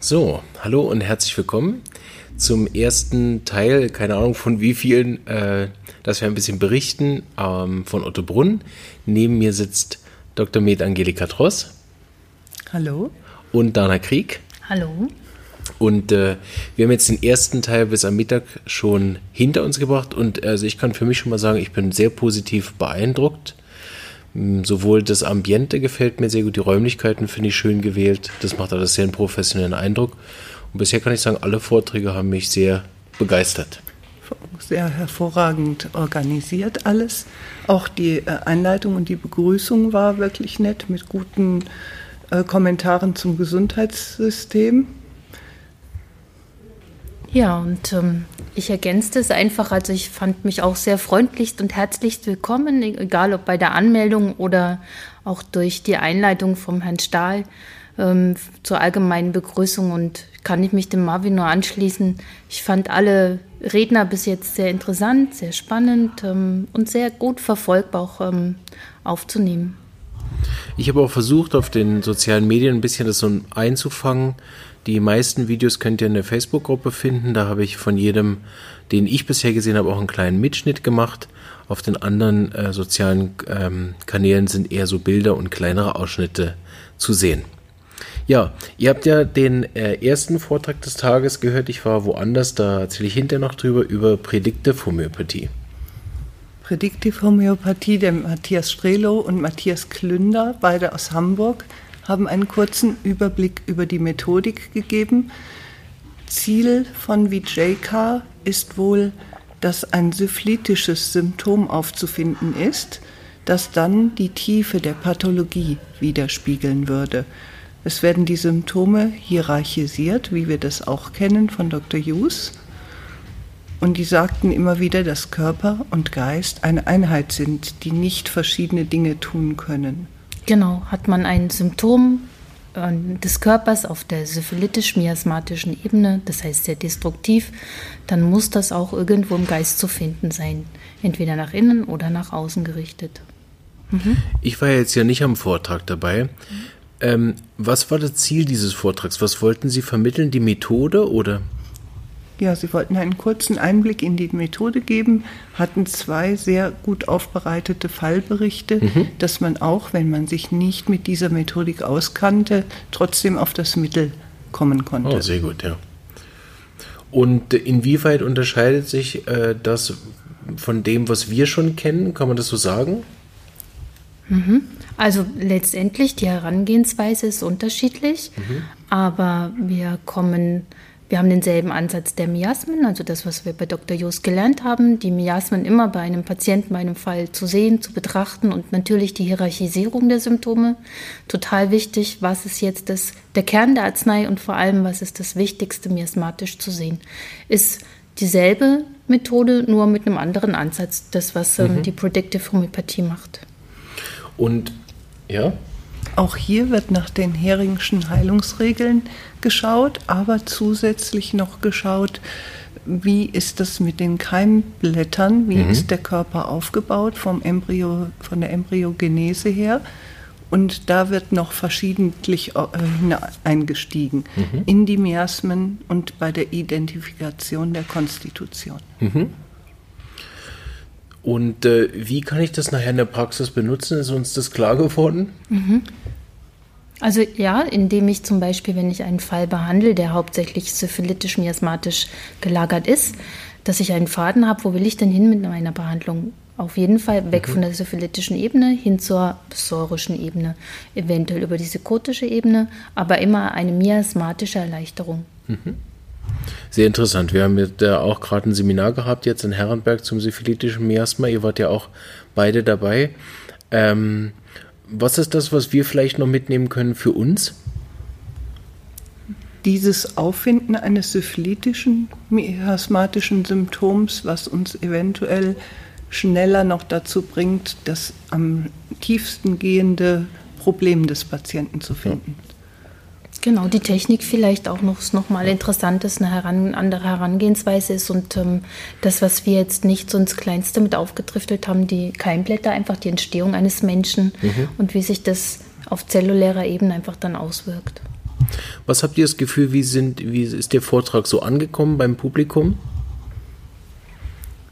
So, hallo und herzlich willkommen zum ersten Teil, keine Ahnung von wie vielen, äh, dass wir ein bisschen berichten ähm, von Otto Brunn. Neben mir sitzt Dr. Med Angelika Tross. Hallo. Und Dana Krieg. Hallo. Und äh, wir haben jetzt den ersten Teil bis am Mittag schon hinter uns gebracht und also ich kann für mich schon mal sagen, ich bin sehr positiv beeindruckt. Mm, sowohl das Ambiente gefällt mir sehr gut, die Räumlichkeiten finde ich schön gewählt. Das macht alles sehr einen professionellen Eindruck. Und bisher kann ich sagen, alle Vorträge haben mich sehr begeistert. Sehr hervorragend organisiert alles. Auch die äh, Einleitung und die Begrüßung war wirklich nett mit guten äh, Kommentaren zum Gesundheitssystem. Ja, und ähm, ich ergänzte es einfach, also ich fand mich auch sehr freundlichst und herzlichst willkommen, egal ob bei der Anmeldung oder auch durch die Einleitung vom Herrn Stahl ähm, zur allgemeinen Begrüßung und kann ich mich dem Marvin nur anschließen. Ich fand alle Redner bis jetzt sehr interessant, sehr spannend ähm, und sehr gut verfolgbar auch ähm, aufzunehmen. Ich habe auch versucht, auf den sozialen Medien ein bisschen das so einzufangen. Die meisten Videos könnt ihr in der Facebook-Gruppe finden. Da habe ich von jedem, den ich bisher gesehen habe, auch einen kleinen Mitschnitt gemacht. Auf den anderen äh, sozialen ähm, Kanälen sind eher so Bilder und kleinere Ausschnitte zu sehen. Ja, ihr habt ja den äh, ersten Vortrag des Tages gehört. Ich war woanders, da erzähle ich hinterher noch drüber, über Predictive Homöopathie. Predictive Homöopathie, der Matthias Strelo und Matthias Klünder, beide aus Hamburg, haben einen kurzen Überblick über die Methodik gegeben. Ziel von VJK ist wohl, dass ein syphilitisches Symptom aufzufinden ist, das dann die Tiefe der Pathologie widerspiegeln würde. Es werden die Symptome hierarchisiert, wie wir das auch kennen von Dr. Hughes. Und die sagten immer wieder, dass Körper und Geist eine Einheit sind, die nicht verschiedene Dinge tun können. Genau, hat man ein Symptom äh, des Körpers auf der syphilitisch-miasmatischen Ebene, das heißt sehr destruktiv, dann muss das auch irgendwo im Geist zu finden sein, entweder nach innen oder nach außen gerichtet. Mhm. Ich war jetzt ja nicht am Vortrag dabei. Ähm, was war das Ziel dieses Vortrags? Was wollten Sie vermitteln? Die Methode oder? Ja, Sie wollten einen kurzen Einblick in die Methode geben, hatten zwei sehr gut aufbereitete Fallberichte, mhm. dass man auch, wenn man sich nicht mit dieser Methodik auskannte, trotzdem auf das Mittel kommen konnte. Oh, sehr gut, ja. Und inwieweit unterscheidet sich äh, das von dem, was wir schon kennen? Kann man das so sagen? Mhm. Also letztendlich, die Herangehensweise ist unterschiedlich, mhm. aber wir kommen wir haben denselben Ansatz der Miasmen, also das, was wir bei Dr. Jost gelernt haben, die Miasmen immer bei einem Patienten, bei einem Fall zu sehen, zu betrachten und natürlich die Hierarchisierung der Symptome. Total wichtig, was ist jetzt das, der Kern der Arznei und vor allem, was ist das Wichtigste miasmatisch zu sehen. Ist dieselbe Methode, nur mit einem anderen Ansatz, das, was ähm, mhm. die Predictive Homöopathie macht. Und ja, auch hier wird nach den Heringschen Heilungsregeln geschaut, aber zusätzlich noch geschaut, wie ist das mit den Keimblättern, wie mhm. ist der Körper aufgebaut vom Embryo, von der Embryogenese her. Und da wird noch verschiedentlich äh, eingestiegen mhm. in die Miasmen und bei der Identifikation der Konstitution. Mhm. Und äh, wie kann ich das nachher in der Praxis benutzen? Ist uns das klar geworden? Mhm. Also ja, indem ich zum Beispiel, wenn ich einen Fall behandle, der hauptsächlich syphilitisch-miasmatisch gelagert ist, dass ich einen Faden habe, wo will ich denn hin mit meiner Behandlung? Auf jeden Fall weg mhm. von der syphilitischen Ebene hin zur psorischen Ebene, eventuell über die psychotische Ebene, aber immer eine miasmatische Erleichterung. Mhm. Sehr interessant. Wir haben ja auch gerade ein Seminar gehabt jetzt in Herrenberg zum syphilitischen Miasma. Ihr wart ja auch beide dabei. Ähm, was ist das, was wir vielleicht noch mitnehmen können für uns? Dieses Auffinden eines syphilitischen miasmatischen Symptoms, was uns eventuell schneller noch dazu bringt, das am tiefsten gehende Problem des Patienten zu finden. Ja. Genau, die Technik vielleicht auch noch, noch mal interessant ist, eine heran, andere Herangehensweise ist und ähm, das, was wir jetzt nicht so ins Kleinste mit aufgedriftet haben, die Keimblätter, einfach die Entstehung eines Menschen mhm. und wie sich das auf zellulärer Ebene einfach dann auswirkt. Was habt ihr das Gefühl, wie, sind, wie ist der Vortrag so angekommen beim Publikum?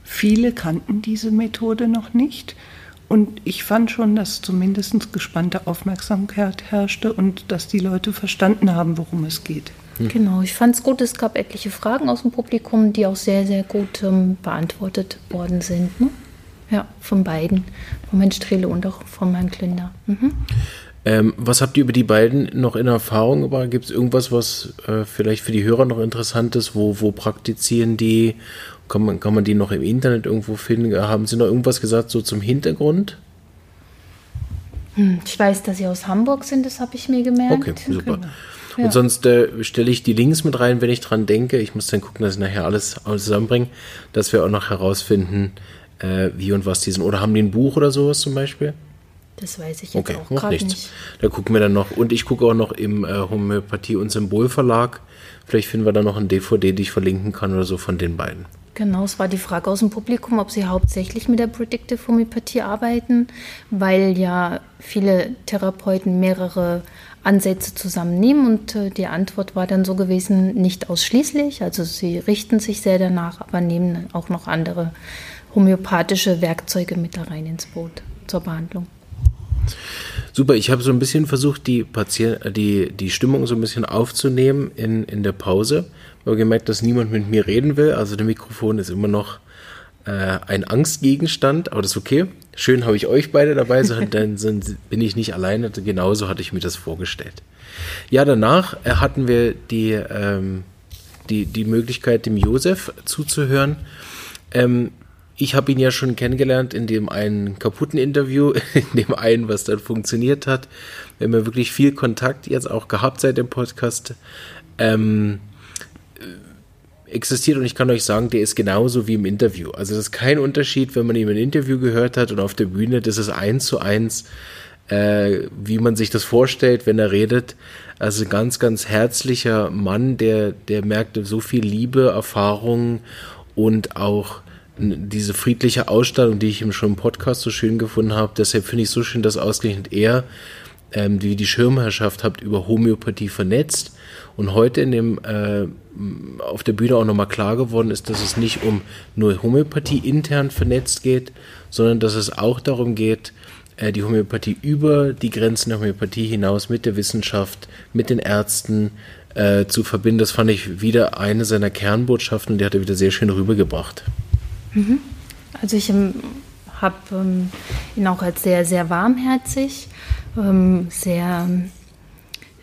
Viele kannten diese Methode noch nicht. Und ich fand schon, dass zumindest gespannte Aufmerksamkeit herrschte und dass die Leute verstanden haben, worum es geht. Hm. Genau, ich fand es gut, es gab etliche Fragen aus dem Publikum, die auch sehr, sehr gut ähm, beantwortet worden sind. Ne? Ja, von beiden, vom Herrn Strehle und auch vom Herrn Klinder. Mhm. Ähm, was habt ihr über die beiden noch in Erfahrung gebracht? Gibt es irgendwas, was äh, vielleicht für die Hörer noch interessant ist? Wo, wo praktizieren die? Kann man, kann man die noch im Internet irgendwo finden? Haben Sie noch irgendwas gesagt so zum Hintergrund? Hm, ich weiß, dass Sie aus Hamburg sind, das habe ich mir gemerkt. Okay, super. Genau. Ja. Und sonst äh, stelle ich die Links mit rein, wenn ich dran denke. Ich muss dann gucken, dass ich nachher alles, alles zusammenbringe, dass wir auch noch herausfinden, äh, wie und was die sind. Oder haben die ein Buch oder sowas zum Beispiel? Das weiß ich jetzt okay, auch gerade nicht. Da gucken wir dann noch. Und ich gucke auch noch im äh, Homöopathie- und Symbolverlag. Vielleicht finden wir da noch ein DVD, die ich verlinken kann oder so von den beiden. Genau, es war die Frage aus dem Publikum, ob sie hauptsächlich mit der Predictive Homöopathie arbeiten, weil ja viele Therapeuten mehrere Ansätze zusammennehmen und äh, die Antwort war dann so gewesen, nicht ausschließlich, also sie richten sich sehr danach, aber nehmen auch noch andere homöopathische Werkzeuge mit da rein ins Boot zur Behandlung. Super, ich habe so ein bisschen versucht, die, Patient, die, die Stimmung so ein bisschen aufzunehmen in, in der Pause. Ich habe gemerkt, dass niemand mit mir reden will. Also der Mikrofon ist immer noch äh, ein Angstgegenstand, aber das ist okay. Schön habe ich euch beide dabei, so, dann sind, bin ich nicht alleine. Genauso hatte ich mir das vorgestellt. Ja, danach äh, hatten wir die, ähm, die, die Möglichkeit, dem Josef zuzuhören. Ähm, ich habe ihn ja schon kennengelernt in dem einen kaputten Interview, in dem einen, was dann funktioniert hat. Wir haben ja wirklich viel Kontakt jetzt auch gehabt seit dem Podcast. Ähm, existiert und ich kann euch sagen, der ist genauso wie im Interview. Also das ist kein Unterschied, wenn man ihm ein Interview gehört hat und auf der Bühne, das ist eins zu eins, äh, wie man sich das vorstellt, wenn er redet. Also ein ganz, ganz herzlicher Mann, der, der merkte so viel Liebe, Erfahrung und auch diese friedliche Ausstellung, die ich ihm schon im Podcast so schön gefunden habe. Deshalb finde ich so schön, dass ausgerechnet er, ähm, die die Schirmherrschaft habt, über Homöopathie vernetzt und heute in dem äh, auf der Bühne auch nochmal klar geworden ist, dass es nicht um nur Homöopathie intern vernetzt geht, sondern dass es auch darum geht, äh, die Homöopathie über die Grenzen der Homöopathie hinaus mit der Wissenschaft, mit den Ärzten äh, zu verbinden. Das fand ich wieder eine seiner Kernbotschaften die hat er wieder sehr schön rübergebracht. Mhm. Also ich ähm, habe ähm, ihn auch als sehr, sehr warmherzig, ähm, sehr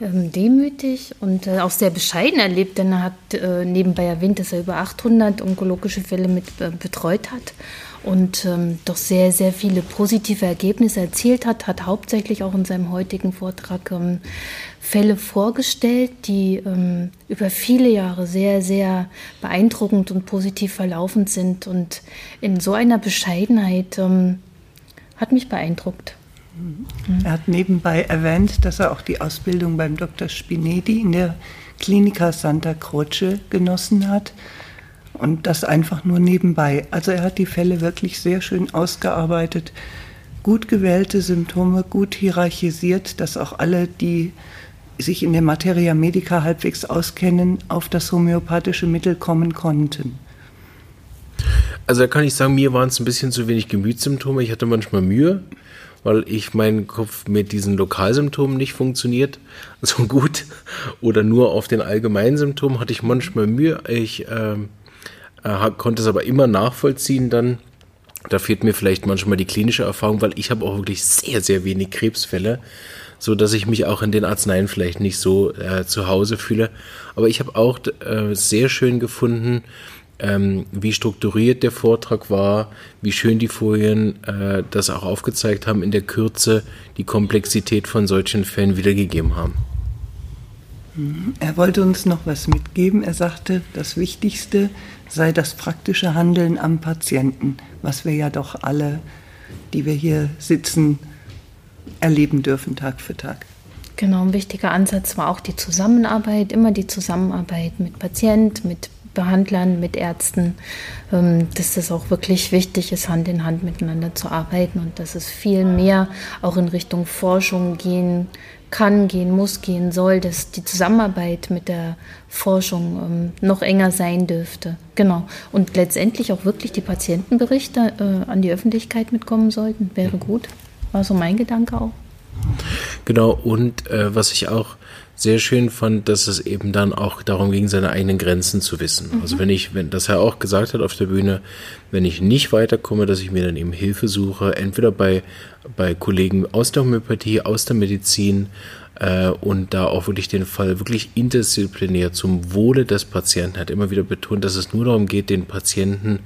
demütig und äh, auch sehr bescheiden erlebt, denn er hat äh, nebenbei erwähnt, dass er über 800 onkologische Fälle mit äh, betreut hat und ähm, doch sehr, sehr viele positive Ergebnisse erzielt hat, hat hauptsächlich auch in seinem heutigen Vortrag ähm, Fälle vorgestellt, die ähm, über viele Jahre sehr, sehr beeindruckend und positiv verlaufen sind. Und in so einer Bescheidenheit ähm, hat mich beeindruckt. Er hat nebenbei erwähnt, dass er auch die Ausbildung beim Dr. Spinedi in der Klinika Santa Croce genossen hat. Und das einfach nur nebenbei. Also er hat die Fälle wirklich sehr schön ausgearbeitet, gut gewählte Symptome, gut hierarchisiert, dass auch alle, die sich in der Materia Medica halbwegs auskennen, auf das homöopathische Mittel kommen konnten. Also da kann ich sagen, mir waren es ein bisschen zu wenig Gemütssymptome. Ich hatte manchmal Mühe, weil ich mein Kopf mit diesen Lokalsymptomen nicht funktioniert so gut. Oder nur auf den allgemeinen Symptomen hatte ich manchmal Mühe. Ich äh, äh, konnte es aber immer nachvollziehen dann. Da fehlt mir vielleicht manchmal die klinische Erfahrung, weil ich habe auch wirklich sehr, sehr wenig Krebsfälle so dass ich mich auch in den Arzneien vielleicht nicht so äh, zu Hause fühle. Aber ich habe auch äh, sehr schön gefunden, ähm, wie strukturiert der Vortrag war, wie schön die Folien äh, das auch aufgezeigt haben, in der Kürze die Komplexität von solchen Fällen wiedergegeben haben. Er wollte uns noch was mitgeben. Er sagte, das Wichtigste sei das praktische Handeln am Patienten, was wir ja doch alle, die wir hier sitzen, erleben dürfen Tag für Tag. Genau, ein wichtiger Ansatz war auch die Zusammenarbeit, immer die Zusammenarbeit mit Patient, mit Behandlern, mit Ärzten, ähm, dass das auch wirklich wichtig ist, Hand in Hand miteinander zu arbeiten und dass es viel mehr auch in Richtung Forschung gehen kann, gehen muss, gehen soll, dass die Zusammenarbeit mit der Forschung ähm, noch enger sein dürfte. Genau. Und letztendlich auch wirklich die Patientenberichte äh, an die Öffentlichkeit mitkommen sollten, wäre gut. War so mein Gedanke auch. Genau, und äh, was ich auch sehr schön fand, dass es eben dann auch darum ging, seine eigenen Grenzen zu wissen. Mhm. Also wenn ich, wenn das er auch gesagt hat auf der Bühne, wenn ich nicht weiterkomme, dass ich mir dann eben Hilfe suche, entweder bei, bei Kollegen aus der Homöopathie, aus der Medizin äh, und da auch wirklich den Fall wirklich interdisziplinär zum Wohle des Patienten hat immer wieder betont, dass es nur darum geht, den Patienten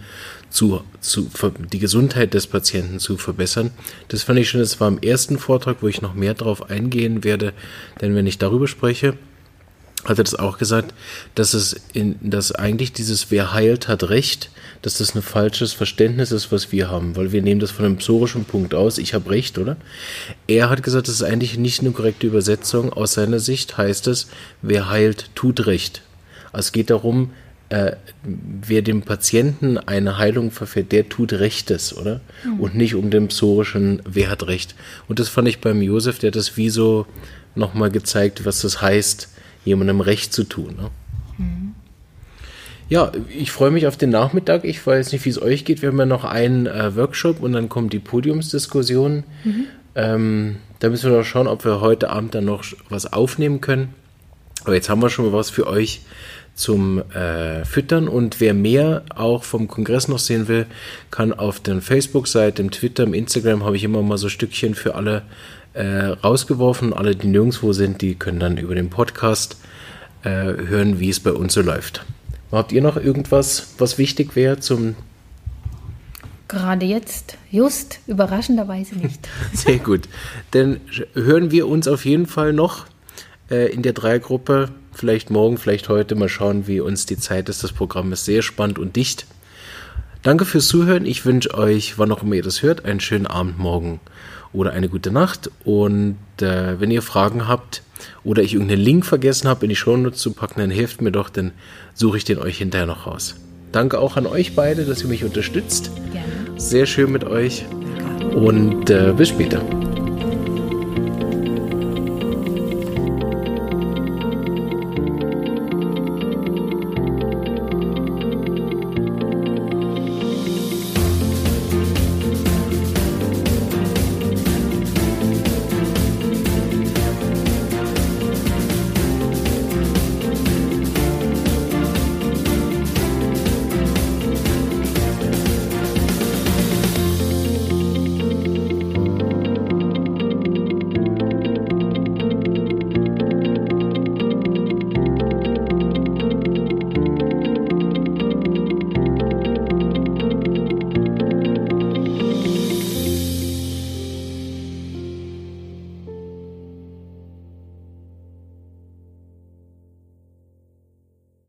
zu, zu, die Gesundheit des Patienten zu verbessern. Das fand ich schon, das war im ersten Vortrag, wo ich noch mehr darauf eingehen werde, denn wenn ich darüber spreche, hat er das auch gesagt, dass es in, dass eigentlich dieses Wer heilt, hat Recht, dass das ein falsches Verständnis ist, was wir haben, weil wir nehmen das von einem psorischen Punkt aus, ich habe Recht, oder? Er hat gesagt, das ist eigentlich nicht eine korrekte Übersetzung. Aus seiner Sicht heißt es, wer heilt, tut Recht. Also es geht darum, äh, wer dem Patienten eine Heilung verfährt, der tut Rechtes, oder? Mhm. Und nicht um den psorischen, wer hat Recht. Und das fand ich beim Josef, der hat das wie so nochmal gezeigt, was das heißt, jemandem Recht zu tun. Ne? Mhm. Ja, ich freue mich auf den Nachmittag. Ich weiß nicht, wie es euch geht. Wir haben ja noch einen äh, Workshop und dann kommt die Podiumsdiskussion. Mhm. Ähm, da müssen wir noch schauen, ob wir heute Abend dann noch was aufnehmen können. Aber jetzt haben wir schon mal was für euch zum äh, Füttern. Und wer mehr auch vom Kongress noch sehen will, kann auf der Facebook-Seite, im Twitter, im Instagram habe ich immer mal so Stückchen für alle äh, rausgeworfen. Alle, die nirgendwo sind, die können dann über den Podcast äh, hören, wie es bei uns so läuft. Habt ihr noch irgendwas, was wichtig wäre zum Gerade jetzt, just, überraschenderweise nicht. Sehr gut. Dann hören wir uns auf jeden Fall noch äh, in der Dreiergruppe Vielleicht morgen, vielleicht heute. Mal schauen, wie uns die Zeit ist. Das Programm ist sehr spannend und dicht. Danke fürs Zuhören. Ich wünsche euch, wann auch immer ihr das hört, einen schönen Abend morgen oder eine gute Nacht. Und äh, wenn ihr Fragen habt oder ich irgendeinen Link vergessen habe, in die Shownotes zu packen, dann helft mir doch, dann suche ich den euch hinterher noch raus. Danke auch an euch beide, dass ihr mich unterstützt. Gerne. Sehr schön mit euch und äh, bis später.